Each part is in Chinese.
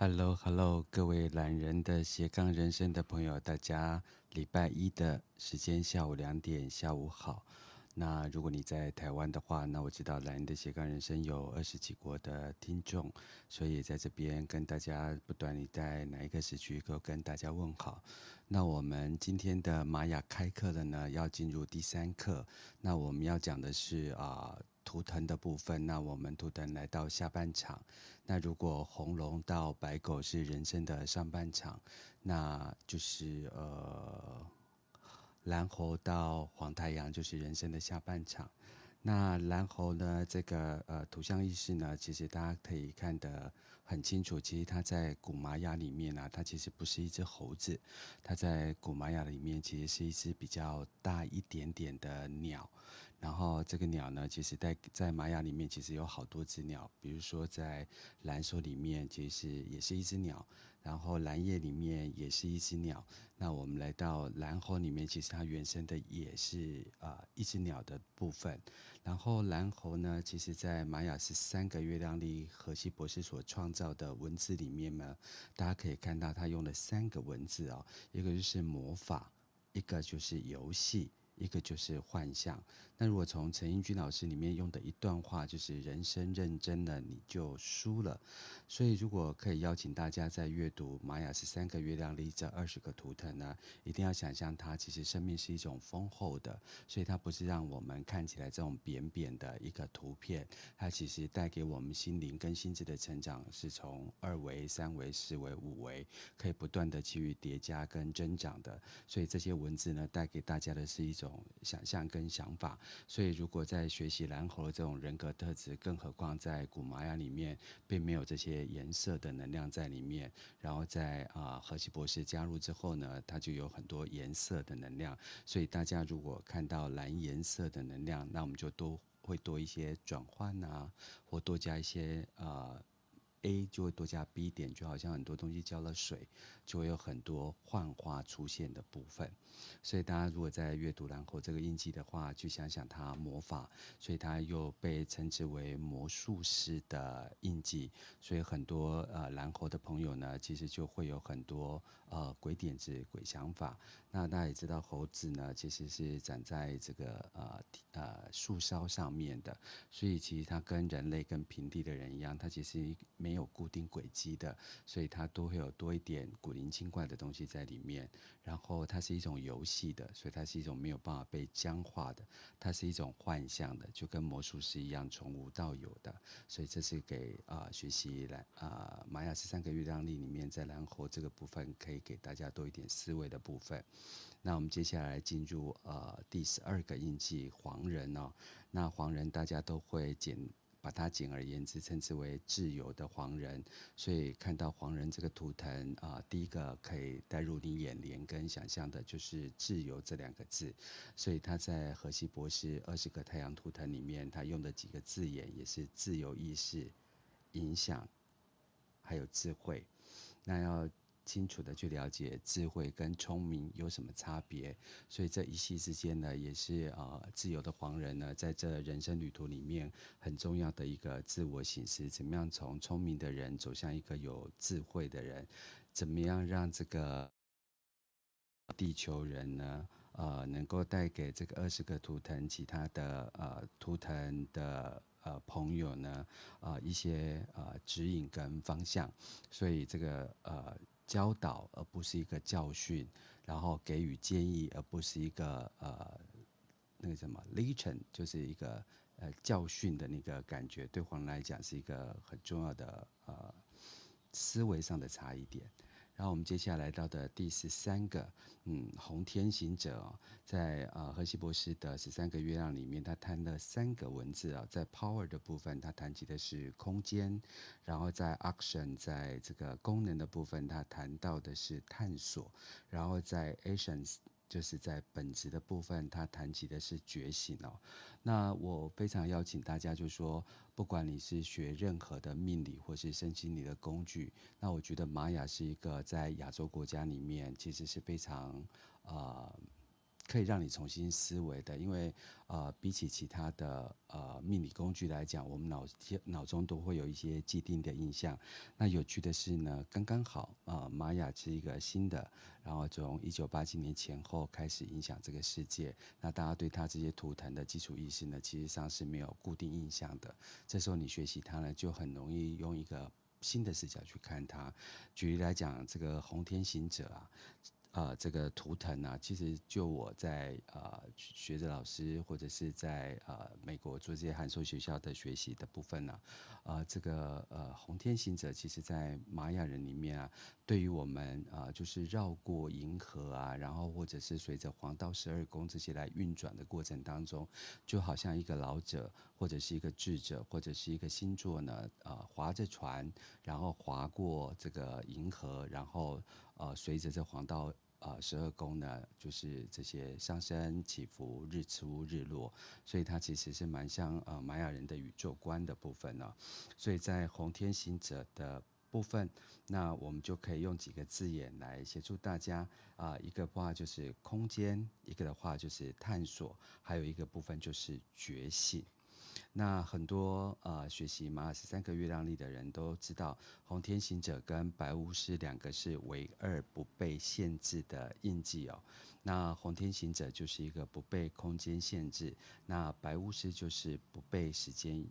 Hello，Hello，各位懒人的斜杠人生的朋友，大家礼拜一的时间下午两点，下午好。那如果你在台湾的话，那我知道懒人的斜杠人生有二十几国的听众，所以在这边跟大家，不管你在哪一个时区，都跟大家问好。那我们今天的玛雅开课了呢，要进入第三课。那我们要讲的是啊。图腾的部分，那我们图腾来到下半场。那如果红龙到白狗是人生的上半场，那就是呃蓝猴到黄太阳就是人生的下半场。那蓝猴呢，这个呃图像意识呢，其实大家可以看的很清楚。其实它在古玛雅里面呢、它其实不是一只猴子，它在古玛雅里面其实是一只比较大一点点的鸟。然后这个鸟呢，其实在在玛雅里面其实有好多只鸟，比如说在蓝手里面，其实也是一只鸟。然后蓝夜里面也是一只鸟，那我们来到蓝猴里面，其实它原生的也是啊、呃、一只鸟的部分。然后蓝猴呢，其实在玛雅是三个月亮历荷西博士所创造的文字里面呢，大家可以看到他用了三个文字哦，一个就是魔法，一个就是游戏。一个就是幻象。那如果从陈英军老师里面用的一段话，就是人生认真了你就输了。所以如果可以邀请大家在阅读玛雅十三个月亮里这二十个图腾呢，一定要想象它其实生命是一种丰厚的，所以它不是让我们看起来这种扁扁的一个图片，它其实带给我们心灵跟心智的成长，是从二维、三维、四维、五维，可以不断的去叠加跟增长的。所以这些文字呢，带给大家的是一种。想象跟想法，所以如果在学习蓝猴的这种人格特质，更何况在古玛雅里面，并没有这些颜色的能量在里面。然后在啊，荷西博士加入之后呢，它就有很多颜色的能量。所以大家如果看到蓝颜色的能量，那我们就都会多一些转换啊，或多加一些啊。A 就会多加 B 点，就好像很多东西浇了水，就会有很多幻化出现的部分。所以大家如果在阅读蓝猴这个印记的话，去想想它魔法，所以它又被称之为魔术师的印记。所以很多呃蓝猴的朋友呢，其实就会有很多呃鬼点子、鬼想法。那大家也知道，猴子呢其实是长在这个呃呃树梢上面的，所以其实它跟人类、跟平地的人一样，它其实没没有固定轨迹的，所以它都会有多一点古灵精怪的东西在里面。然后它是一种游戏的，所以它是一种没有办法被僵化的，它是一种幻象的，就跟魔术师一样从无到有的。所以这是给啊、学习来啊玛雅十三个月亮历里面在蓝猴这个部分可以给大家多一点思维的部分。那我们接下来进入呃第十二个印记黄人哦，那黄人大家都会简。把它简而言之称之为自由的黄人，所以看到黄人这个图腾啊、第一个可以带入你眼帘跟想象的就是自由这两个字，所以他在荷西博士二十个太阳图腾里面，他用的几个字眼也是自由意识、影响，还有智慧，那要。清楚的去了解智慧跟聪明有什么差别，所以这一夕之间呢，也是啊、呃、自由的黄人呢，在这人生旅途里面很重要的一个自我省思，怎么样从聪明的人走向一个有智慧的人，怎么样让这个地球人呢，呃，能够带给这个二十个图腾其他的呃图腾的呃朋友呢，呃一些呃指引跟方向，所以这个呃。教导而不是一个教训，然后给予建议而不是一个呃那个什么 lesson 就是一个呃教训的那个感觉，对黄来讲是一个很重要的呃思维上的差异点。然后我们接下来到的第十三个，嗯，红天行者，在呃荷西博士的十三个月亮里面，他谈了三个文字啊，在 power 的部分，他谈及的是空间；然后在 action，在这个功能的部分，他谈到的是探索；然后在 essence。就是在本质的部分，他谈及的是觉醒哦。那我非常邀请大家，就是说，不管你是学任何的命理或是身心理的工具，那我觉得玛雅是一个在亚洲国家里面其实是非常呃可以让你重新思维的，因为呃，比起其他的呃命理工具来讲，我们脑脑中都会有一些既定的印象。那有趣的是呢，刚刚好啊、玛雅是一个新的，然后从一九八七年前后开始影响这个世界。那大家对它这些图腾的基础意识呢，其实上是没有固定印象的。这时候你学习它呢，就很容易用一个新的视角去看它。举例来讲，这个红天行者啊。呃，这个图腾呢、啊，其实就我在呃学着老师或者是在呃美国做这些函授学校的学习的部分呢、啊，呃，这个呃红天行者，其实在玛雅人里面啊，对于我们啊、就是绕过银河啊，然后或者是随着黄道十二宫这些来运转的过程当中，就好像一个老者或者是一个智者或者是一个星座呢，呃，划着船，然后划过这个银河，然后。呃，随着这黄道呃十二宫呢，就是这些上升起伏、日出日落，所以它其实是蛮像呃玛雅人的宇宙观的部分呢、所以在红天行者的部分，那我们就可以用几个字眼来协助大家啊、一个话就是空间，一个的话就是探索，还有一个部分就是觉醒。那很多呃学习马尔十三个月亮历的人都知道，红天行者跟白巫师两个是唯二不被限制的印记哦。那红天行者就是一个不被空间限制，那白巫师就是不被时间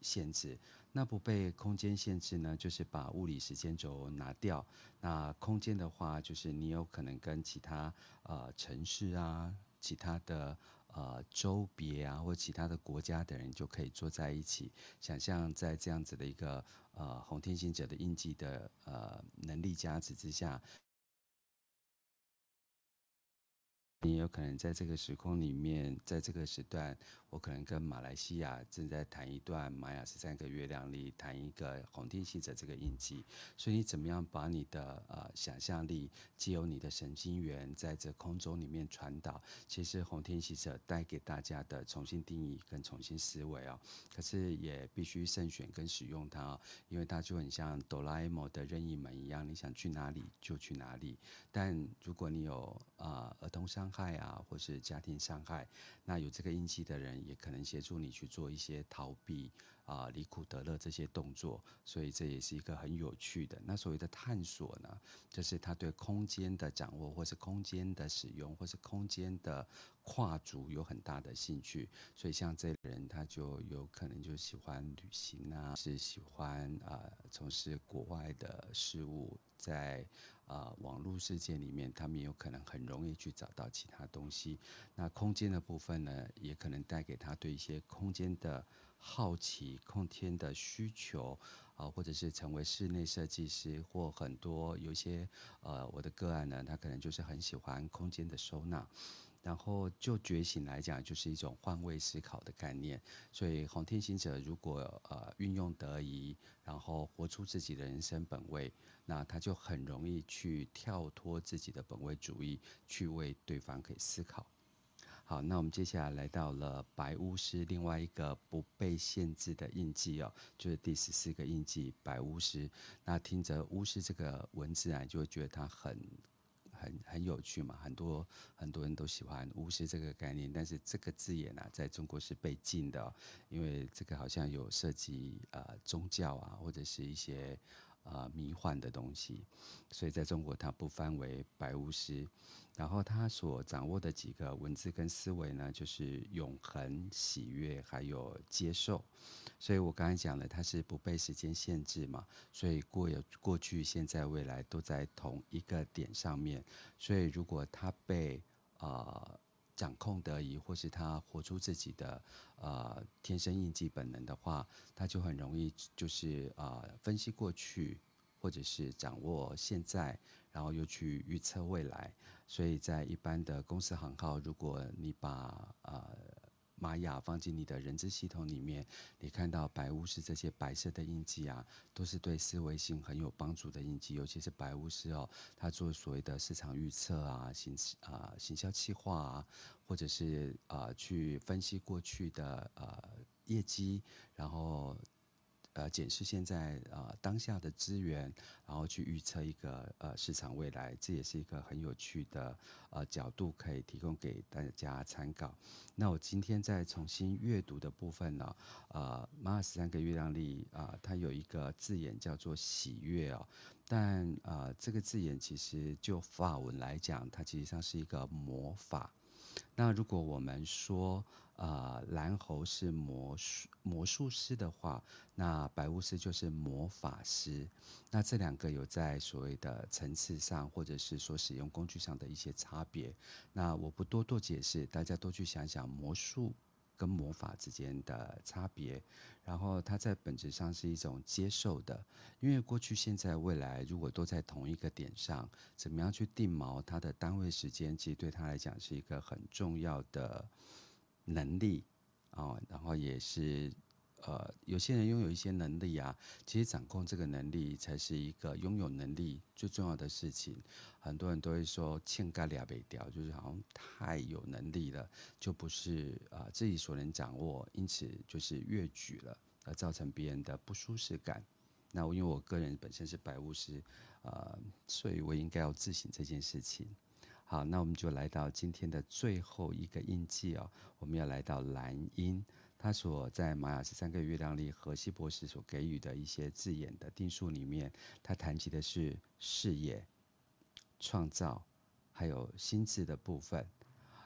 限制。那不被空间限制呢，就是把物理时间轴拿掉。那空间的话，就是你有可能跟其他呃城市啊，其他的。呃，周别啊，或其他的国家的人就可以坐在一起，想象在这样子的一个呃红天行者的印记的呃能力加持之下。你有可能在这个时空里面，在这个时段，我可能跟马来西亚正在谈一段玛雅十三个月亮里，谈一个红天行者这个印记。所以你怎么样把你的呃想象力，借由你的神经元，在这空中里面传导？其实红天行者带给大家的重新定义跟重新思维哦。可是也必须慎选跟使用它哦，因为它就很像哆啦 A 梦的任意门一样，你想去哪里就去哪里。但如果你有啊、呃、儿童伤害啊，或是家庭伤害，那有这个印记的人也可能协助你去做一些逃避啊、离苦得乐这些动作，所以这也是一个很有趣的。那所谓的探索呢，就是他对空间的掌握，或是空间的使用，或是空间的跨足有很大的兴趣。所以像这个人，他就有可能就喜欢旅行啊，是喜欢啊从事国外的事物，在。啊、网络世界里面，他们有可能很容易去找到其他东西。那空间的部分呢，也可能带给他对一些空间的好奇、空间的需求啊、或者是成为室内设计师，或很多有一些呃，我的个案呢，他可能就是很喜欢空间的收纳。然后就觉醒来讲，就是一种换位思考的概念。所以红天行者如果呃运用得宜，然后活出自己的人生本位，那他就很容易去跳脱自己的本位主义，去为对方可以思考。好，那我们接下来来到了白巫师，另外一个不被限制的印记哦，就是第十四个印记白巫师。那听着巫师这个文字啊，就会觉得他很。很很有趣嘛，很多很多人都喜欢巫师这个概念，但是这个字眼呢、啊，在中国是被禁的、因为这个好像有涉及呃宗教啊，或者是一些呃迷幻的东西，所以在中国它不翻为白巫师。然后他所掌握的几个文字跟思维呢，就是永恒、喜悦，还有接受。所以我刚才讲了，他是不被时间限制嘛，所以过有过去、现在、未来都在同一个点上面。所以如果他被呃掌控得宜，或是他活出自己的呃天生印记本能的话，他就很容易就是呃分析过去，或者是掌握现在。然后又去预测未来，所以在一般的公司行号，如果你把呃玛雅放进你的人资系统里面，你看到白巫师这些白色的印记啊，都是对思维性很有帮助的印记，尤其是白巫师哦，他做所谓的市场预测啊、行啊、行销企划啊，或者是啊、呃、去分析过去的呃业绩，然后呃检视现在呃当下的资源，然后去预测一个呃市场未来，这也是一个很有趣的呃角度，可以提供给大家参考。那我今天在重新阅读的部分呢，呃，马尔十三个月亮历啊，它有一个字眼叫做喜悦哦，但呃这个字眼其实就法文来讲，它其实上是一个魔法。那如果我们说，呃，蓝猴是魔术魔术师的话，那白巫师就是魔法师。那这两个有在所谓的层次上，或者是说使用工具上的一些差别。那我不多做解释，大家多去想想魔术跟魔法之间的差别。然后它在本质上是一种接受的，因为过去、现在、未来如果都在同一个点上，怎么样去定锚它的单位时间，其实对他来讲是一个很重要的。能力啊、然后也是呃，有些人拥有一些能力啊，其实掌控这个能力才是一个拥有能力最重要的事情。很多人都会说“欠干俩北调”，就是好像太有能力了，就不是啊、自己所能掌握，因此就是越举了，而造成别人的不舒适感。那因为我个人本身是白巫师，呃，所以我应该要自省这件事情。好，那我们就来到今天的最后一个印记哦，我们要来到蓝音，他所在玛雅十三个月亮里荷西博士所给予的一些字眼的定数里面，他谈及的是事业、创造，还有心智的部分。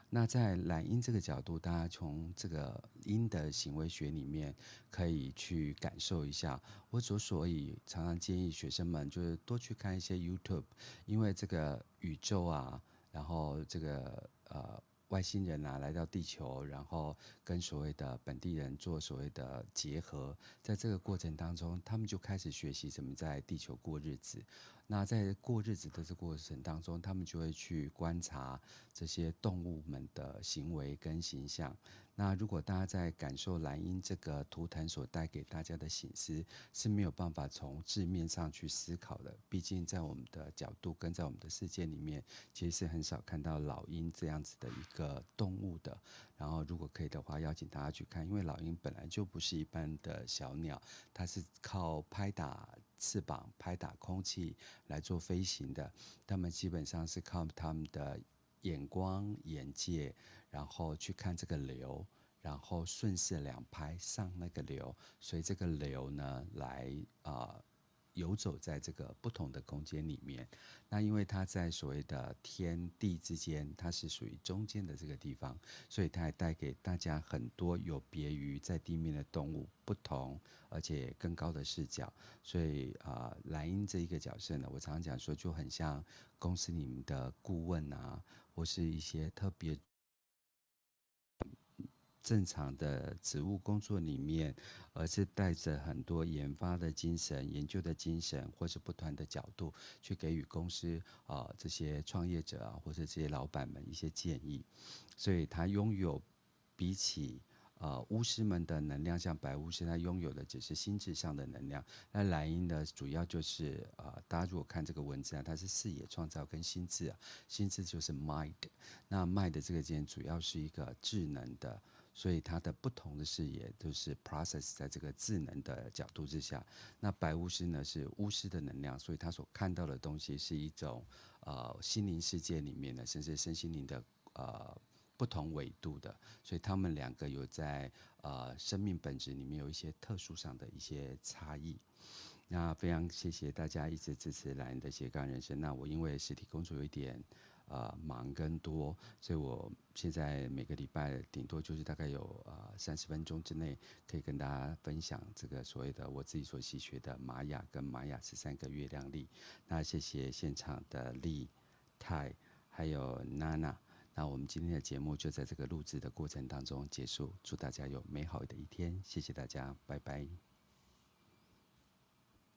那在蓝音这个角度，大家从这个音的行为学里面可以去感受一下。我之所以常常建议学生们就是多去看一些 YouTube，因为这个宇宙啊。然后这个呃外星人啊来到地球，然后跟所谓的本地人做所谓的结合，在这个过程当中，他们就开始学习怎么在地球过日子。那在过日子的这过程当中，他们就会去观察这些动物们的行为跟形象。那如果大家在感受蓝鹰这个图腾所带给大家的醒思，是没有办法从字面上去思考的。毕竟在我们的角度跟在我们的世界里面，其实是很少看到老鹰这样子的一个动物的。然后如果可以的话，邀请大家去看，因为老鹰本来就不是一般的小鸟，它是靠拍打翅膀、拍打空气来做飞行的。他们基本上是靠他们的眼光、眼界。然后去看这个流，然后顺势两拍上那个流，所以这个流呢来啊、游走在这个不同的空间里面。那因为它在所谓的天地之间，它是属于中间的这个地方，所以它还带给大家很多有别于在地面的动物不同而且更高的视角。所以啊、呃，蓝鹰这一个角色呢，我常常讲说就很像公司里面的顾问啊，或是一些特别。正常的职务工作里面，而是带着很多研发的精神、研究的精神，或是不同的角度去给予公司啊、这些创业者啊，或者这些老板们一些建议。所以，他拥有比起呃巫师们的能量，像白巫师，他拥有的只是心智上的能量。那莱茵呢，主要就是呃，大家如果看这个文字啊，它是视野、创造跟心智啊，心智就是 mind。那 mind 这个字主要是一个智能的。所以它的不同的视野都是 process 在这个智能的角度之下。那白巫师呢，是巫师的能量，所以他所看到的东西是一种呃心灵世界里面的，甚至身心灵的呃不同维度的。所以他们两个有在呃生命本质里面有一些特殊上的一些差异。那非常谢谢大家一直支持蓝的斜杠人生。那我因为实体工作有一点。呃，忙跟多，所以我现在每个礼拜顶多就是大概有呃三十分钟之内，可以跟大家分享这个所谓的我自己所习学的玛雅跟玛雅十三个月亮历。那谢谢现场的丽、泰还有娜娜。那我们今天的节目就在这个录制的过程当中结束，祝大家有美好的一天，谢谢大家，拜拜。